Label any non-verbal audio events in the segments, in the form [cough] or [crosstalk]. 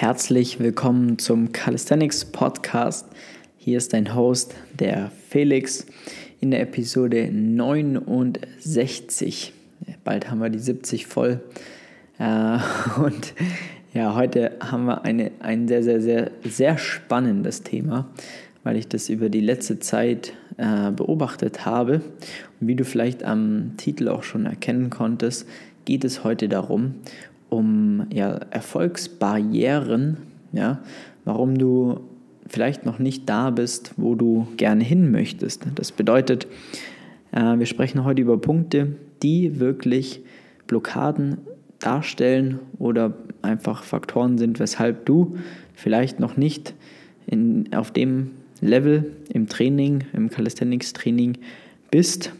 Herzlich willkommen zum Calisthenics Podcast. Hier ist dein Host, der Felix, in der Episode 69. Bald haben wir die 70 voll. Äh, [laughs] und ja, heute haben wir eine, ein sehr, sehr, sehr, sehr spannendes Thema, weil ich das über die letzte Zeit äh, beobachtet habe. Und wie du vielleicht am Titel auch schon erkennen konntest, geht es heute darum, um ja, Erfolgsbarrieren, ja, warum du vielleicht noch nicht da bist, wo du gerne hin möchtest. Das bedeutet, äh, wir sprechen heute über Punkte, die wirklich Blockaden darstellen oder einfach Faktoren sind, weshalb du vielleicht noch nicht in, auf dem Level im Training, im Calisthenics-Training bist,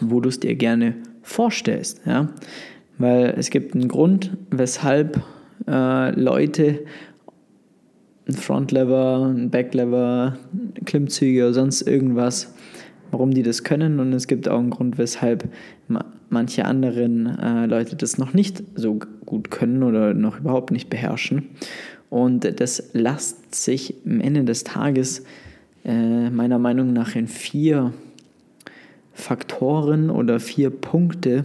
wo du es dir gerne vorstellst. Ja? Weil es gibt einen Grund, weshalb äh, Leute ein Frontlever, ein Backlever, Klimmzüge oder sonst irgendwas, warum die das können. Und es gibt auch einen Grund, weshalb manche anderen äh, Leute das noch nicht so gut können oder noch überhaupt nicht beherrschen. Und das lässt sich am Ende des Tages äh, meiner Meinung nach in vier Faktoren oder vier Punkte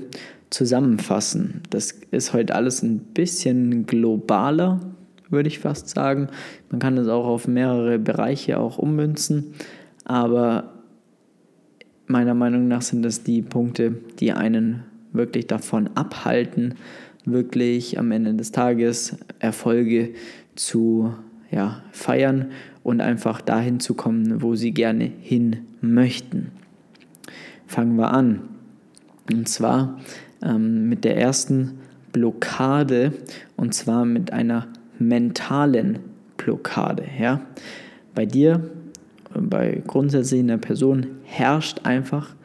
zusammenfassen. Das ist heute alles ein bisschen globaler, würde ich fast sagen. Man kann es auch auf mehrere Bereiche auch ummünzen, aber meiner Meinung nach sind das die Punkte, die einen wirklich davon abhalten, wirklich am Ende des Tages Erfolge zu ja, feiern und einfach dahin zu kommen, wo sie gerne hin möchten. Fangen wir an. Und zwar ähm, mit der ersten Blockade und zwar mit einer mentalen Blockade. Ja? Bei dir, bei grundsätzlich einer Person herrscht einfach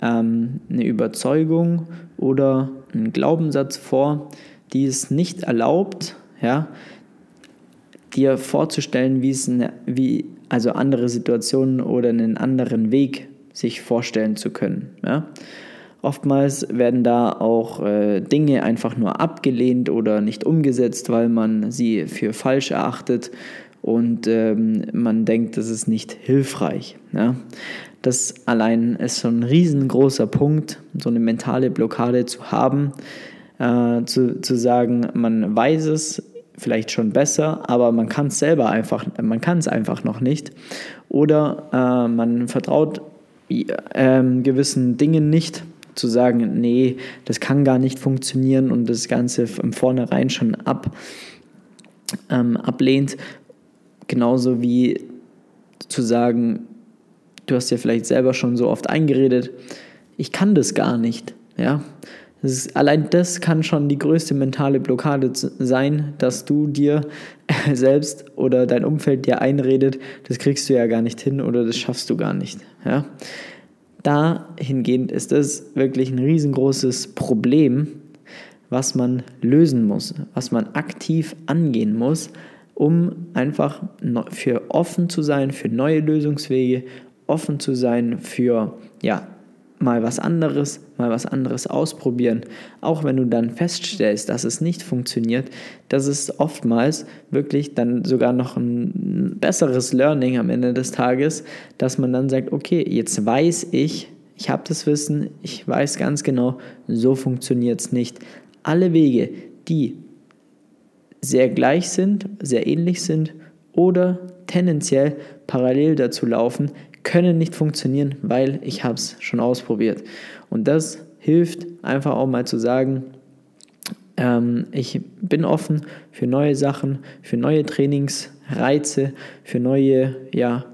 ähm, eine Überzeugung oder ein Glaubenssatz vor, die es nicht erlaubt, ja, dir vorzustellen, wie es eine, wie also andere Situationen oder einen anderen Weg sich vorstellen zu können. Ja? Oftmals werden da auch äh, Dinge einfach nur abgelehnt oder nicht umgesetzt, weil man sie für falsch erachtet und ähm, man denkt, das ist nicht hilfreich. Ja? Das allein ist schon ein riesengroßer Punkt, so eine mentale Blockade zu haben, äh, zu, zu sagen, man weiß es vielleicht schon besser, aber man kann es selber einfach, man kann es einfach noch nicht. Oder äh, man vertraut äh, gewissen Dingen nicht zu sagen, nee, das kann gar nicht funktionieren und das Ganze im Vornherein schon ab, ähm, ablehnt. Genauso wie zu sagen, du hast ja vielleicht selber schon so oft eingeredet, ich kann das gar nicht. Ja? Das ist, allein das kann schon die größte mentale Blockade sein, dass du dir [laughs] selbst oder dein Umfeld dir einredet, das kriegst du ja gar nicht hin oder das schaffst du gar nicht. Ja? Dahingehend ist es wirklich ein riesengroßes Problem, was man lösen muss, was man aktiv angehen muss, um einfach für offen zu sein, für neue Lösungswege, offen zu sein für ja, mal was anderes, mal was anderes ausprobieren. Auch wenn du dann feststellst, dass es nicht funktioniert, das ist oftmals wirklich dann sogar noch ein besseres Learning am Ende des Tages, dass man dann sagt, okay, jetzt weiß ich, ich habe das Wissen, ich weiß ganz genau, so funktioniert es nicht. Alle Wege, die sehr gleich sind, sehr ähnlich sind oder tendenziell parallel dazu laufen, können nicht funktionieren, weil ich habe es schon ausprobiert. Und das hilft einfach auch mal zu sagen, ähm, ich bin offen für neue Sachen, für neue Trainingsreize, für neue, ja,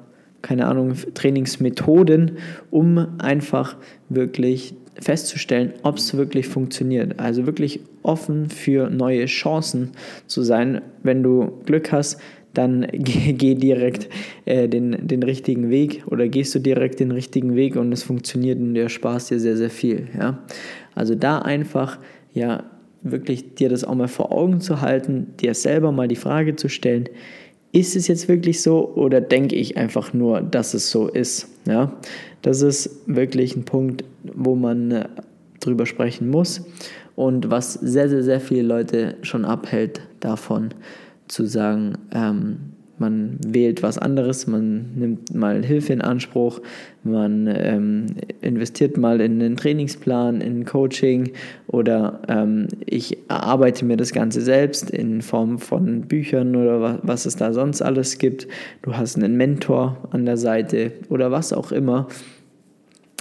keine Ahnung, Trainingsmethoden, um einfach wirklich festzustellen, ob es wirklich funktioniert. Also wirklich offen für neue Chancen zu sein. Wenn du Glück hast, dann [laughs] geh, geh direkt äh, den, den richtigen Weg oder gehst du direkt den richtigen Weg und es funktioniert und dir Spaß dir sehr, sehr viel. Ja? Also da einfach ja wirklich dir das auch mal vor Augen zu halten, dir selber mal die Frage zu stellen, ist es jetzt wirklich so oder denke ich einfach nur, dass es so ist? Ja? Das ist wirklich ein Punkt, wo man äh, drüber sprechen muss und was sehr, sehr, sehr viele Leute schon abhält davon, zu sagen, ähm, man wählt was anderes, man nimmt mal Hilfe in Anspruch, man ähm, investiert mal in einen Trainingsplan, in Coaching oder ähm, ich erarbeite mir das Ganze selbst in Form von Büchern oder was, was es da sonst alles gibt. Du hast einen Mentor an der Seite oder was auch immer.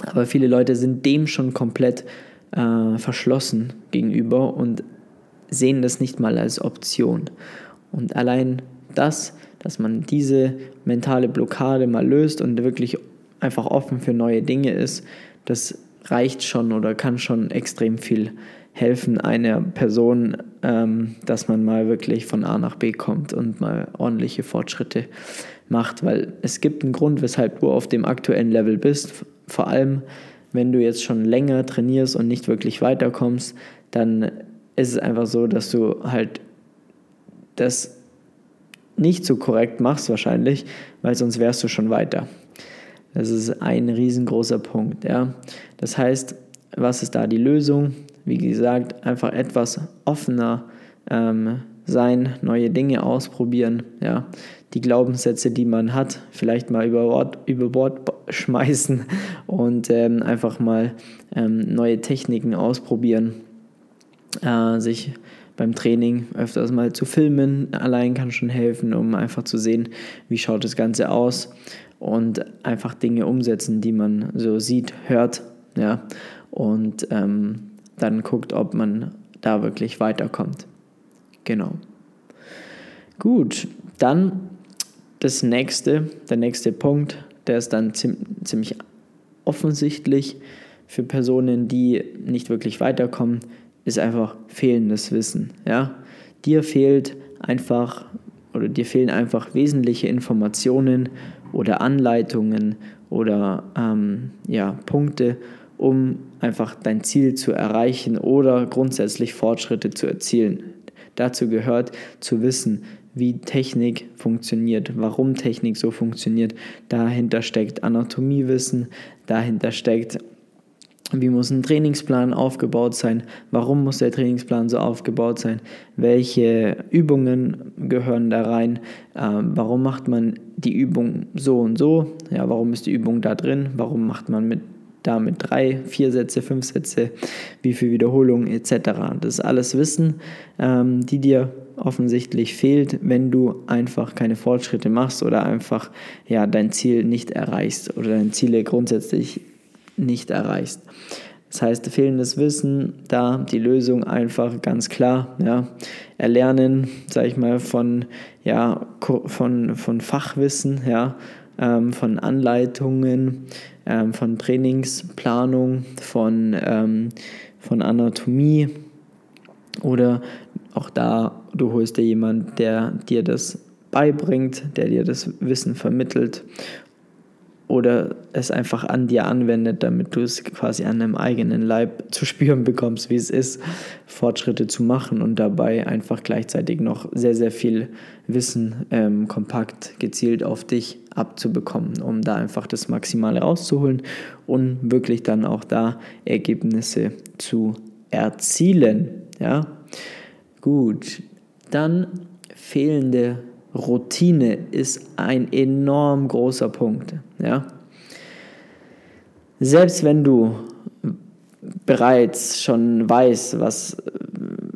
Aber viele Leute sind dem schon komplett äh, verschlossen gegenüber und sehen das nicht mal als Option. Und allein das dass man diese mentale Blockade mal löst und wirklich einfach offen für neue Dinge ist, das reicht schon oder kann schon extrem viel helfen einer Person, ähm, dass man mal wirklich von A nach B kommt und mal ordentliche Fortschritte macht, weil es gibt einen Grund, weshalb du auf dem aktuellen Level bist. Vor allem, wenn du jetzt schon länger trainierst und nicht wirklich weiterkommst, dann ist es einfach so, dass du halt das nicht so korrekt machst wahrscheinlich, weil sonst wärst du schon weiter. Das ist ein riesengroßer Punkt. Ja. Das heißt, was ist da die Lösung? Wie gesagt, einfach etwas offener ähm, sein, neue Dinge ausprobieren. Ja. Die Glaubenssätze, die man hat, vielleicht mal über Bord, über Bord schmeißen und ähm, einfach mal ähm, neue Techniken ausprobieren. Äh, sich beim Training öfters mal zu filmen. Allein kann schon helfen, um einfach zu sehen, wie schaut das Ganze aus und einfach Dinge umsetzen, die man so sieht, hört, ja, und ähm, dann guckt, ob man da wirklich weiterkommt. Genau. Gut, dann das nächste, der nächste Punkt, der ist dann ziemlich offensichtlich für Personen, die nicht wirklich weiterkommen, ist einfach fehlendes Wissen. Ja? Dir fehlt einfach oder dir fehlen einfach wesentliche Informationen oder Anleitungen oder ähm, ja, Punkte, um einfach dein Ziel zu erreichen oder grundsätzlich Fortschritte zu erzielen. Dazu gehört zu wissen, wie Technik funktioniert, warum Technik so funktioniert. Dahinter steckt Anatomiewissen, dahinter steckt wie muss ein Trainingsplan aufgebaut sein? Warum muss der Trainingsplan so aufgebaut sein? Welche Übungen gehören da rein? Ähm, warum macht man die Übung so und so? Ja, warum ist die Übung da drin? Warum macht man mit damit drei, vier Sätze, fünf Sätze, wie viel Wiederholungen etc. Das ist alles Wissen, ähm, die dir offensichtlich fehlt, wenn du einfach keine Fortschritte machst oder einfach ja, dein Ziel nicht erreichst oder deine Ziele grundsätzlich nicht erreichst. Das heißt, fehlendes Wissen, da die Lösung einfach ganz klar, ja, erlernen, sage ich mal, von, ja, von, von Fachwissen, ja, ähm, von Anleitungen, ähm, von Trainingsplanung, von, ähm, von Anatomie oder auch da, du holst dir jemand, der dir das beibringt, der dir das Wissen vermittelt oder es einfach an dir anwendet, damit du es quasi an deinem eigenen Leib zu spüren bekommst, wie es ist, Fortschritte zu machen und dabei einfach gleichzeitig noch sehr, sehr viel Wissen ähm, kompakt gezielt auf dich abzubekommen, um da einfach das Maximale rauszuholen und wirklich dann auch da Ergebnisse zu erzielen. Ja, gut. Dann fehlende Routine ist ein enorm großer Punkt. Ja? Selbst wenn du bereits schon weißt, was,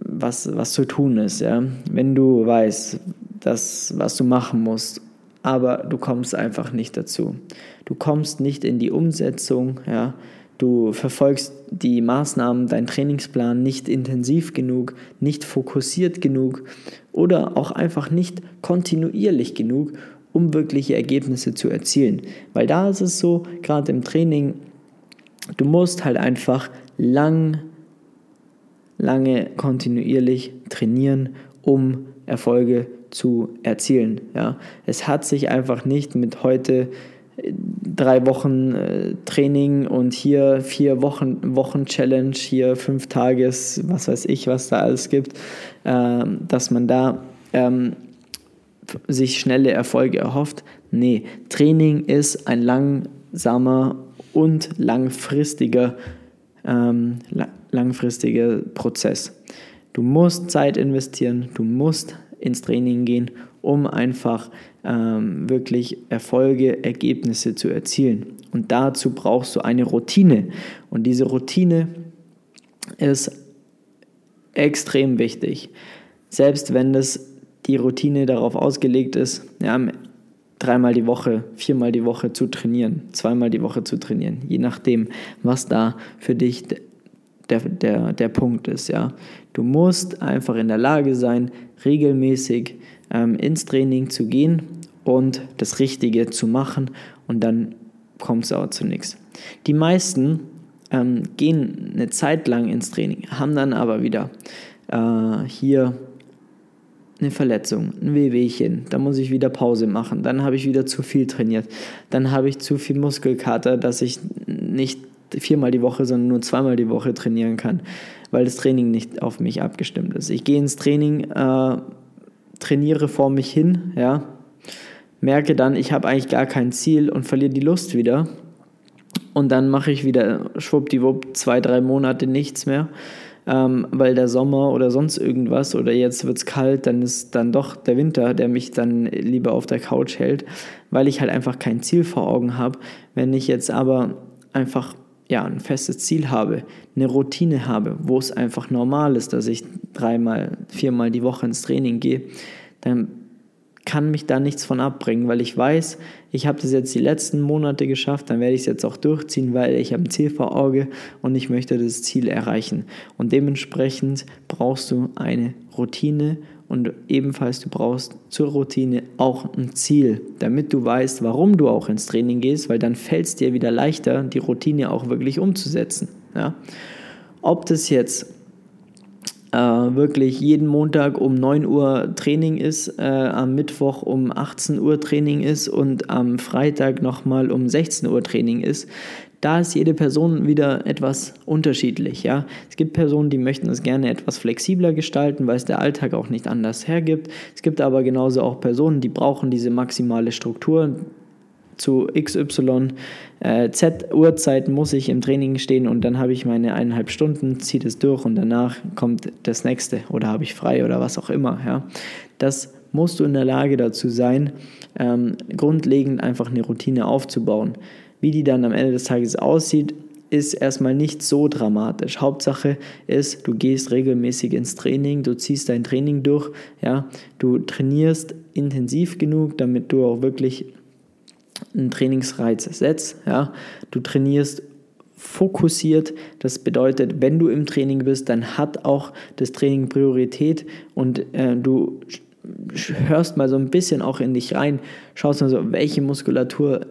was, was zu tun ist, ja? wenn du weißt, das, was du machen musst, aber du kommst einfach nicht dazu. Du kommst nicht in die Umsetzung, ja? Du verfolgst die Maßnahmen, deinen Trainingsplan nicht intensiv genug, nicht fokussiert genug oder auch einfach nicht kontinuierlich genug, um wirkliche Ergebnisse zu erzielen. Weil da ist es so, gerade im Training, du musst halt einfach lang, lange kontinuierlich trainieren, um Erfolge zu erzielen. Ja. Es hat sich einfach nicht mit heute drei Wochen äh, Training und hier vier Wochen, Wochen Challenge, hier fünf Tages, was weiß ich, was da alles gibt, äh, dass man da ähm, sich schnelle Erfolge erhofft. Nee, Training ist ein langsamer und langfristiger, ähm, langfristiger Prozess. Du musst Zeit investieren, du musst ins Training gehen, um einfach ähm, wirklich Erfolge, Ergebnisse zu erzielen. Und dazu brauchst du eine Routine. Und diese Routine ist extrem wichtig. Selbst wenn das die Routine darauf ausgelegt ist, ja, dreimal die Woche, viermal die Woche zu trainieren, zweimal die Woche zu trainieren, je nachdem, was da für dich der, der, der Punkt ist. Ja. Du musst einfach in der Lage sein, regelmäßig ähm, ins Training zu gehen und das Richtige zu machen und dann kommt es auch zu nichts. Die meisten ähm, gehen eine Zeit lang ins Training, haben dann aber wieder äh, hier eine Verletzung, ein Wehwehchen, dann muss ich wieder Pause machen, dann habe ich wieder zu viel trainiert, dann habe ich zu viel Muskelkater, dass ich nicht viermal die Woche, sondern nur zweimal die Woche trainieren kann, weil das Training nicht auf mich abgestimmt ist. Ich gehe ins Training, äh, trainiere vor mich hin, ja, merke dann, ich habe eigentlich gar kein Ziel und verliere die Lust wieder. Und dann mache ich wieder schwuppdiwupp zwei, drei Monate nichts mehr, ähm, weil der Sommer oder sonst irgendwas oder jetzt wird es kalt, dann ist dann doch der Winter, der mich dann lieber auf der Couch hält, weil ich halt einfach kein Ziel vor Augen habe. Wenn ich jetzt aber einfach ja, ein festes Ziel habe, eine Routine habe, wo es einfach normal ist, dass ich dreimal, viermal die Woche ins Training gehe, dann kann mich da nichts von abbringen, weil ich weiß, ich habe das jetzt die letzten Monate geschafft, dann werde ich es jetzt auch durchziehen, weil ich habe ein Ziel vor Auge und ich möchte das Ziel erreichen. Und dementsprechend brauchst du eine Routine und ebenfalls du brauchst zur Routine auch ein Ziel, damit du weißt, warum du auch ins Training gehst, weil dann fällt es dir wieder leichter, die Routine auch wirklich umzusetzen. Ja? Ob das jetzt äh, wirklich jeden Montag um 9 Uhr Training ist, äh, am Mittwoch um 18 Uhr Training ist und am Freitag nochmal um 16 Uhr Training ist, da ist jede Person wieder etwas unterschiedlich. Ja? Es gibt Personen, die möchten es gerne etwas flexibler gestalten, weil es der Alltag auch nicht anders hergibt. Es gibt aber genauso auch Personen, die brauchen diese maximale Struktur. Zu XY äh, Z Uhrzeiten muss ich im Training stehen und dann habe ich meine eineinhalb Stunden, ziehe das durch und danach kommt das nächste oder habe ich frei oder was auch immer. Ja? Das musst du in der Lage dazu sein, ähm, grundlegend einfach eine Routine aufzubauen. Wie die dann am Ende des Tages aussieht, ist erstmal nicht so dramatisch. Hauptsache ist, du gehst regelmäßig ins Training, du ziehst dein Training durch, ja, du trainierst intensiv genug, damit du auch wirklich einen Trainingsreiz setzt, ja, du trainierst fokussiert. Das bedeutet, wenn du im Training bist, dann hat auch das Training Priorität und äh, du hörst mal so ein bisschen auch in dich rein, schaust mal so, welche Muskulatur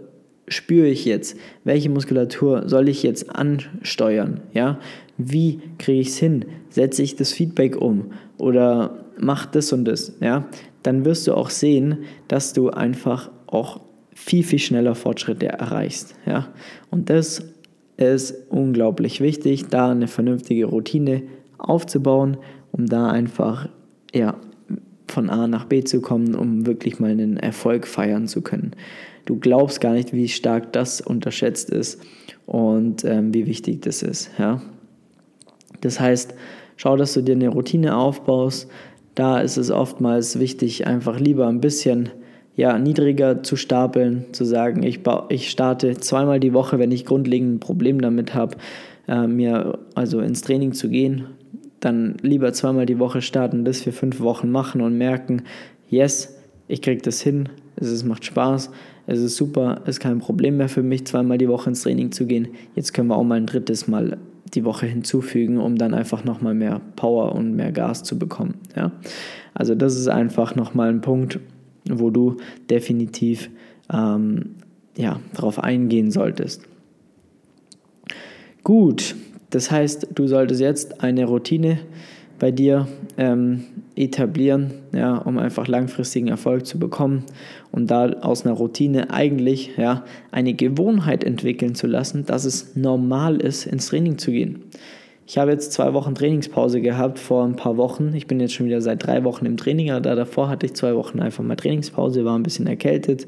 spüre ich jetzt? Welche Muskulatur soll ich jetzt ansteuern? Ja? Wie kriege ich es hin? Setze ich das Feedback um oder mach das und das? Ja? Dann wirst du auch sehen, dass du einfach auch viel, viel schneller Fortschritte erreichst. Ja? Und das ist unglaublich wichtig, da eine vernünftige Routine aufzubauen, um da einfach ja, von A nach B zu kommen, um wirklich mal einen Erfolg feiern zu können. Du glaubst gar nicht, wie stark das unterschätzt ist und ähm, wie wichtig das ist. Ja? Das heißt, schau, dass du dir eine Routine aufbaust. Da ist es oftmals wichtig, einfach lieber ein bisschen ja, niedriger zu stapeln, zu sagen, ich, ich starte zweimal die Woche, wenn ich grundlegend ein Problem damit habe, äh, mir also ins Training zu gehen, dann lieber zweimal die Woche starten, das für fünf Wochen machen und merken, yes, ich kriege das hin, es macht Spaß, es ist super, es ist kein Problem mehr für mich, zweimal die Woche ins Training zu gehen. Jetzt können wir auch mal ein drittes Mal die Woche hinzufügen, um dann einfach nochmal mehr Power und mehr Gas zu bekommen. Ja? Also das ist einfach nochmal ein Punkt, wo du definitiv ähm, ja, darauf eingehen solltest. Gut, das heißt, du solltest jetzt eine Routine bei dir ähm, etablieren, ja, um einfach langfristigen Erfolg zu bekommen und da aus einer Routine eigentlich ja, eine Gewohnheit entwickeln zu lassen, dass es normal ist, ins Training zu gehen. Ich habe jetzt zwei Wochen Trainingspause gehabt vor ein paar Wochen. Ich bin jetzt schon wieder seit drei Wochen im Training, aber davor hatte ich zwei Wochen einfach mal Trainingspause, war ein bisschen erkältet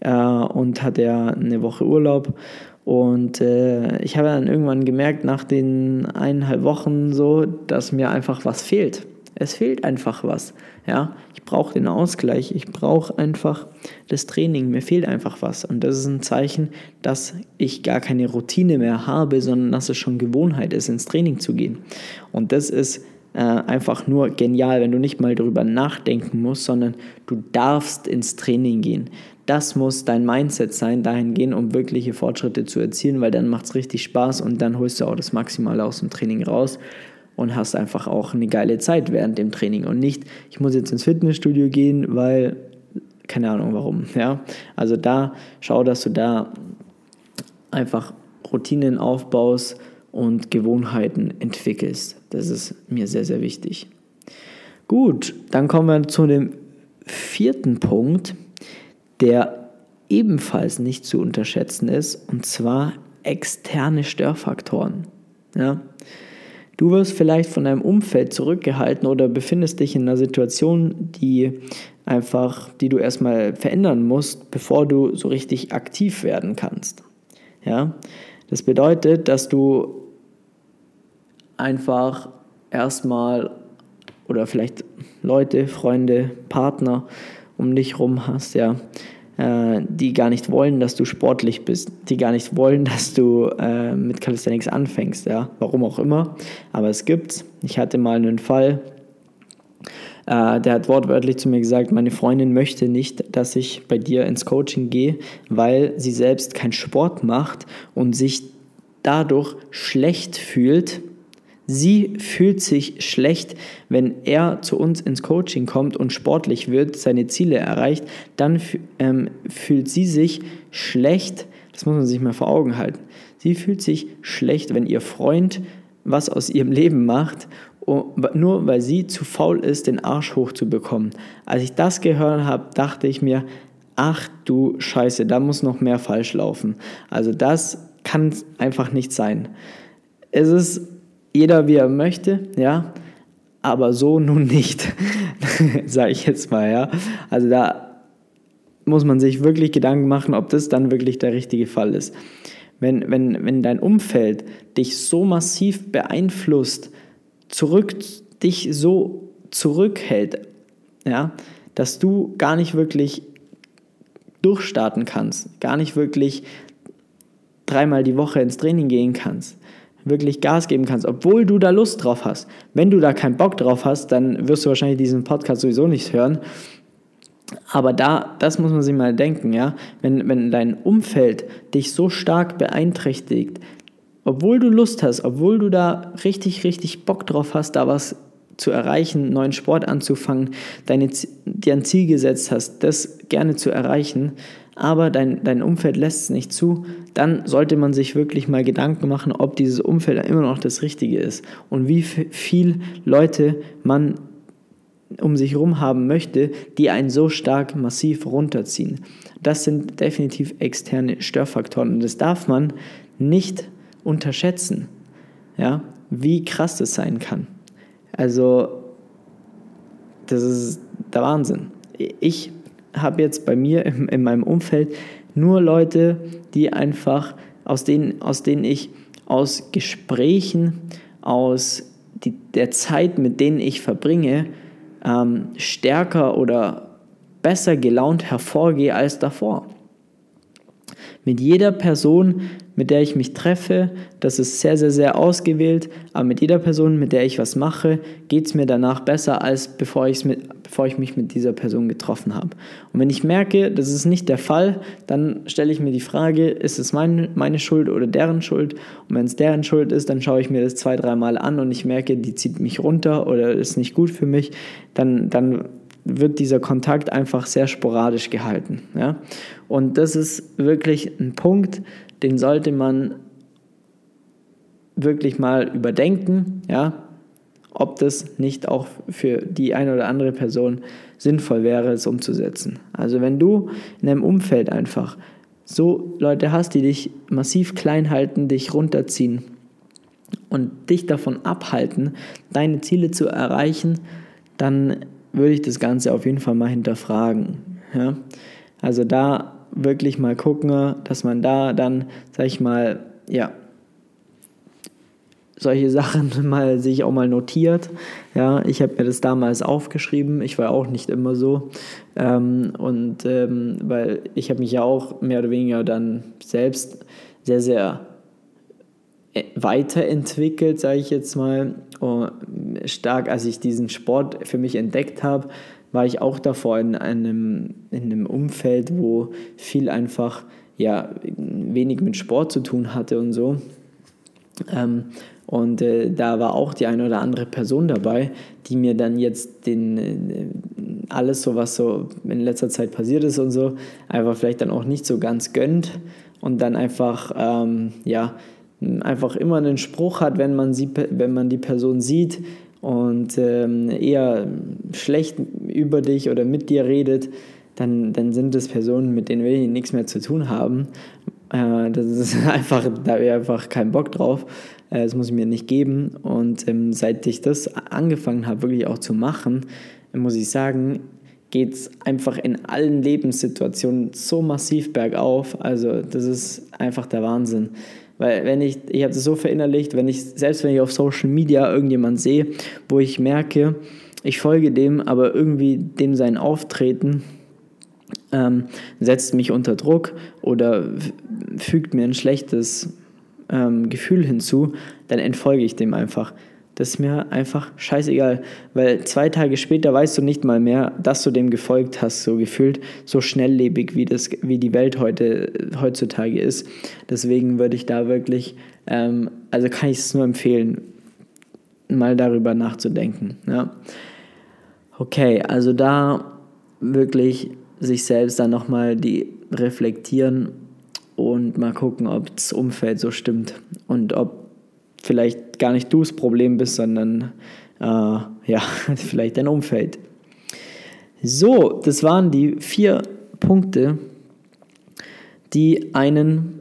äh, und hatte ja eine Woche Urlaub und äh, ich habe dann irgendwann gemerkt, nach den eineinhalb Wochen so, dass mir einfach was fehlt. Es fehlt einfach was. Ja, ich brauche den Ausgleich, ich brauche einfach das Training, mir fehlt einfach was. Und das ist ein Zeichen, dass ich gar keine Routine mehr habe, sondern dass es schon Gewohnheit ist, ins Training zu gehen. Und das ist äh, einfach nur genial, wenn du nicht mal darüber nachdenken musst, sondern du darfst ins Training gehen. Das muss dein Mindset sein, dahin gehen, um wirkliche Fortschritte zu erzielen, weil dann macht es richtig Spaß und dann holst du auch das Maximale aus dem Training raus und hast einfach auch eine geile Zeit während dem Training und nicht, ich muss jetzt ins Fitnessstudio gehen, weil keine Ahnung warum, [laughs] ja? Also da schau, dass du da einfach Routinen aufbaust und Gewohnheiten entwickelst. Das ist mir sehr sehr wichtig. Gut, dann kommen wir zu dem vierten Punkt der ebenfalls nicht zu unterschätzen ist, und zwar externe Störfaktoren. Ja? Du wirst vielleicht von deinem Umfeld zurückgehalten oder befindest dich in einer Situation, die einfach, die du erstmal verändern musst, bevor du so richtig aktiv werden kannst. Ja? Das bedeutet, dass du einfach erstmal oder vielleicht Leute, Freunde, Partner um dich rum hast, ja, äh, die gar nicht wollen, dass du sportlich bist, die gar nicht wollen, [laughs] dass du äh, mit Calisthenics anfängst, ja, warum auch immer, aber es gibt's. Ich hatte mal einen Fall, äh, der hat wortwörtlich zu mir gesagt, meine Freundin möchte nicht, dass ich bei dir ins Coaching gehe, weil sie selbst keinen Sport macht und sich dadurch schlecht fühlt, Sie fühlt sich schlecht, wenn er zu uns ins Coaching kommt und sportlich wird, seine Ziele erreicht, dann ähm, fühlt sie sich schlecht, das muss man sich mal vor Augen halten. Sie fühlt sich schlecht, wenn ihr Freund was aus ihrem Leben macht, nur weil sie zu faul ist, den Arsch hochzubekommen. Als ich das gehört habe, dachte ich mir, ach du Scheiße, da muss noch mehr falsch laufen. Also das kann einfach nicht sein. Es ist jeder wie er möchte, ja, aber so nun nicht, [laughs] sage ich jetzt mal, ja. Also da muss man sich wirklich Gedanken machen, ob das dann wirklich der richtige Fall ist. Wenn, wenn, wenn dein Umfeld dich so massiv beeinflusst, zurück, dich so zurückhält, ja, dass du gar nicht wirklich durchstarten kannst, gar nicht wirklich dreimal die Woche ins Training gehen kannst, wirklich Gas geben kannst, obwohl du da Lust drauf hast. Wenn du da keinen Bock drauf hast, dann wirst du wahrscheinlich diesen Podcast sowieso nicht hören. Aber da, das muss man sich mal denken, ja. Wenn, wenn dein Umfeld dich so stark beeinträchtigt, obwohl du Lust hast, obwohl du da richtig, richtig Bock drauf hast, da was zu erreichen, neuen Sport anzufangen, deine, dir ein Ziel gesetzt hast, das gerne zu erreichen, aber dein, dein Umfeld lässt es nicht zu, dann sollte man sich wirklich mal Gedanken machen, ob dieses Umfeld immer noch das Richtige ist und wie viel Leute man um sich herum haben möchte, die einen so stark massiv runterziehen. Das sind definitiv externe Störfaktoren und das darf man nicht unterschätzen, ja, wie krass das sein kann. Also, das ist der Wahnsinn. Ich habe jetzt bei mir in, in meinem Umfeld nur Leute, die einfach, aus denen, aus denen ich aus Gesprächen, aus die, der Zeit, mit denen ich verbringe, ähm, stärker oder besser gelaunt hervorgehe als davor. Mit jeder Person, mit der ich mich treffe, das ist sehr, sehr, sehr ausgewählt, aber mit jeder Person, mit der ich was mache, geht es mir danach besser, als bevor, mit, bevor ich mich mit dieser Person getroffen habe. Und wenn ich merke, das ist nicht der Fall, dann stelle ich mir die Frage, ist es mein, meine Schuld oder deren Schuld? Und wenn es deren Schuld ist, dann schaue ich mir das zwei, dreimal an und ich merke, die zieht mich runter oder ist nicht gut für mich, dann, dann wird dieser Kontakt einfach sehr sporadisch gehalten. Ja? Und das ist wirklich ein Punkt, den sollte man wirklich mal überdenken, ja? ob das nicht auch für die eine oder andere Person sinnvoll wäre, es umzusetzen. Also wenn du in einem Umfeld einfach so Leute hast, die dich massiv klein halten, dich runterziehen und dich davon abhalten, deine Ziele zu erreichen, dann würde ich das Ganze auf jeden Fall mal hinterfragen. Ja? Also da wirklich mal gucken, dass man da dann, sag ich mal, ja, solche Sachen [laughs] mal sich auch mal notiert. Ja, ich habe mir das damals aufgeschrieben. Ich war auch nicht immer so. Ähm, und ähm, weil ich habe mich ja auch mehr oder weniger dann selbst sehr, sehr weiterentwickelt, sage ich jetzt mal. Und stark, als ich diesen Sport für mich entdeckt habe, war ich auch davor in einem, in einem Umfeld, wo viel einfach ja, wenig mit Sport zu tun hatte und so. Ähm, und äh, da war auch die eine oder andere Person dabei, die mir dann jetzt den, äh, alles so, was so in letzter Zeit passiert ist und so, einfach vielleicht dann auch nicht so ganz gönnt und dann einfach, ähm, ja, einfach immer einen Spruch hat, wenn man, sie, wenn man die Person sieht und ähm, eher schlecht über dich oder mit dir redet, dann, dann sind es Personen, mit denen wir nichts mehr zu tun haben. Äh, das ist [laughs] einfach, da habe ich einfach keinen Bock drauf. Äh, das muss ich mir nicht geben. Und ähm, seit ich das angefangen habe, wirklich auch zu machen, muss ich sagen, geht es einfach in allen Lebenssituationen so massiv bergauf. Also das ist einfach der Wahnsinn. Weil wenn ich, ich habe das so verinnerlicht, wenn ich, selbst wenn ich auf Social Media irgendjemand sehe, wo ich merke, ich folge dem, aber irgendwie dem sein Auftreten ähm, setzt mich unter Druck oder fügt mir ein schlechtes ähm, Gefühl hinzu, dann entfolge ich dem einfach. Das ist mir einfach scheißegal, weil zwei Tage später weißt du nicht mal mehr, dass du dem gefolgt hast, so gefühlt, so schnelllebig, wie, das, wie die Welt heute, heutzutage ist. Deswegen würde ich da wirklich, ähm, also kann ich es nur empfehlen, mal darüber nachzudenken. Ja. Okay, also da wirklich sich selbst dann nochmal die reflektieren und mal gucken, ob das Umfeld so stimmt und ob vielleicht gar nicht du das Problem bist, sondern äh, ja, [laughs] vielleicht dein Umfeld. So, das waren die vier Punkte, die einen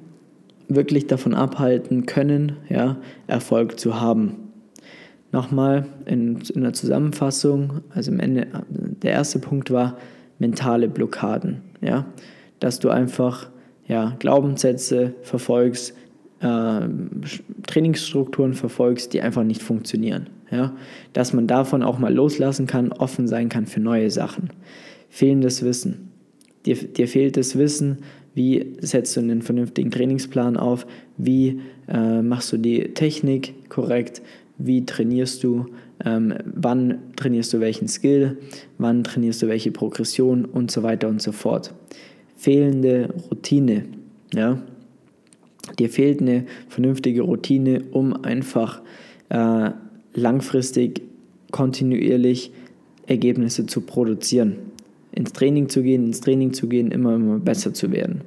wirklich davon abhalten können, ja, Erfolg zu haben. Nochmal in, in der Zusammenfassung, also am Ende, der erste Punkt war mentale Blockaden, ja, dass du einfach ja, Glaubenssätze verfolgst, äh, Trainingsstrukturen verfolgst, die einfach nicht funktionieren. Ja? Dass man davon auch mal loslassen kann, offen sein kann für neue Sachen. Fehlendes Wissen. Dir, dir fehlt das Wissen, wie setzt du einen vernünftigen Trainingsplan auf, wie äh, machst du die Technik korrekt, wie trainierst du, ähm, wann trainierst du welchen Skill, wann trainierst du welche Progression und so weiter und so fort. Fehlende Routine. Ja? Dir fehlt eine vernünftige Routine, um einfach äh, langfristig kontinuierlich Ergebnisse zu produzieren. Ins Training zu gehen, ins Training zu gehen, immer, immer besser zu werden.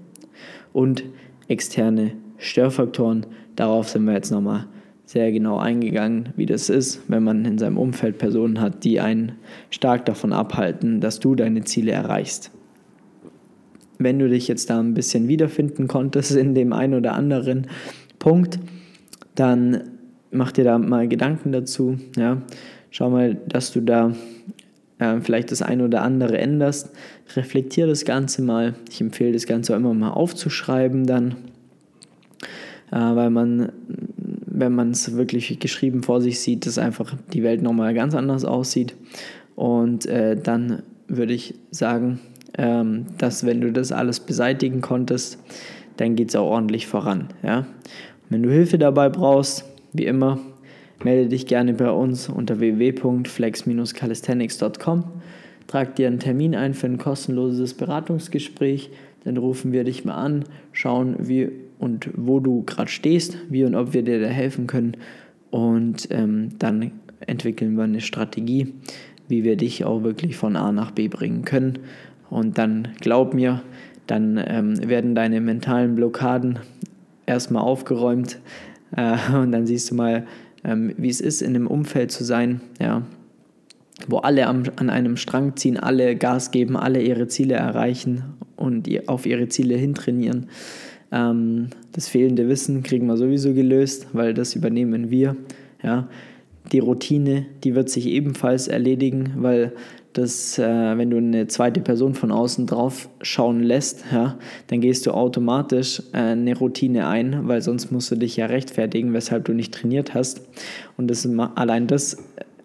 Und externe Störfaktoren, darauf sind wir jetzt nochmal sehr genau eingegangen, wie das ist, wenn man in seinem Umfeld Personen hat, die einen stark davon abhalten, dass du deine Ziele erreichst wenn du dich jetzt da ein bisschen wiederfinden konntest in dem einen oder anderen Punkt, dann mach dir da mal Gedanken dazu. Ja. Schau mal, dass du da äh, vielleicht das eine oder andere änderst. Reflektier das Ganze mal. Ich empfehle das Ganze auch immer mal aufzuschreiben dann, äh, weil man, wenn man es wirklich geschrieben vor sich sieht, dass einfach die Welt nochmal ganz anders aussieht. Und äh, dann würde ich sagen, ähm, dass wenn du das alles beseitigen konntest, dann geht es auch ordentlich voran. Ja? wenn du Hilfe dabei brauchst, wie immer, melde dich gerne bei uns unter www.flex-calisthenics.com. Trag dir einen Termin ein für ein kostenloses Beratungsgespräch. Dann rufen wir dich mal an, schauen, wie und wo du gerade stehst, wie und ob wir dir da helfen können. Und ähm, dann entwickeln wir eine Strategie, wie wir dich auch wirklich von A nach B bringen können. Und dann glaub mir, dann ähm, werden deine mentalen Blockaden erstmal aufgeräumt äh, [laughs] und dann siehst du mal, ähm, wie es ist, in einem Umfeld zu sein, ja, wo alle am, an einem Strang ziehen, alle Gas geben, alle ihre Ziele erreichen und auf ihre Ziele hintrainieren. Ähm, das fehlende Wissen kriegen wir sowieso gelöst, weil das übernehmen wir. Ja. Die Routine, die wird sich ebenfalls erledigen, weil dass äh, wenn du eine zweite Person von außen drauf schauen lässt, ja, dann gehst du automatisch äh, eine Routine ein, weil sonst musst du dich ja rechtfertigen, weshalb du nicht trainiert hast. Und das allein das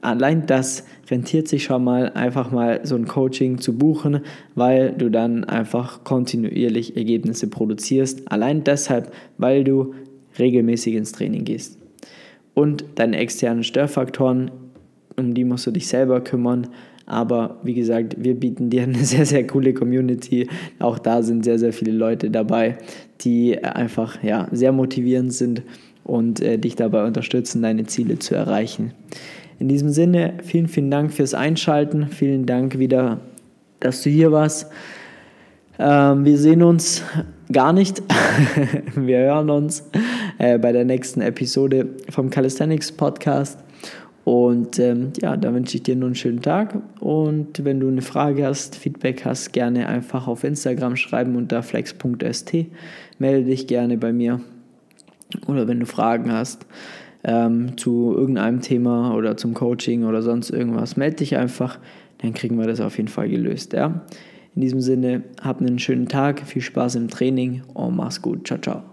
allein das rentiert sich schon mal, einfach mal so ein Coaching zu buchen, weil du dann einfach kontinuierlich Ergebnisse produzierst. Allein deshalb, weil du regelmäßig ins Training gehst. Und deine externen Störfaktoren, um die musst du dich selber kümmern. Aber wie gesagt, wir bieten dir eine [laughs] sehr, sehr coole Community. Auch da sind sehr, sehr viele Leute dabei, die einfach ja, sehr motivierend sind und äh, dich dabei unterstützen, deine Ziele zu erreichen. In diesem Sinne, vielen, vielen Dank fürs Einschalten. Vielen Dank wieder, dass du hier warst. Ähm, wir sehen uns gar nicht. [laughs] wir hören uns äh, bei der nächsten Episode vom Calisthenics Podcast. Und ähm, ja, da wünsche ich dir nun einen schönen Tag. Und wenn du eine Frage hast, Feedback hast, gerne einfach auf Instagram schreiben unter flex.st. Melde dich gerne bei mir. Oder wenn du Fragen hast, ähm, zu irgendeinem Thema oder zum Coaching oder sonst irgendwas, melde dich einfach, dann kriegen wir das auf jeden Fall gelöst. Ja? In diesem Sinne, habt einen schönen Tag, viel Spaß im Training und mach's gut. Ciao, ciao.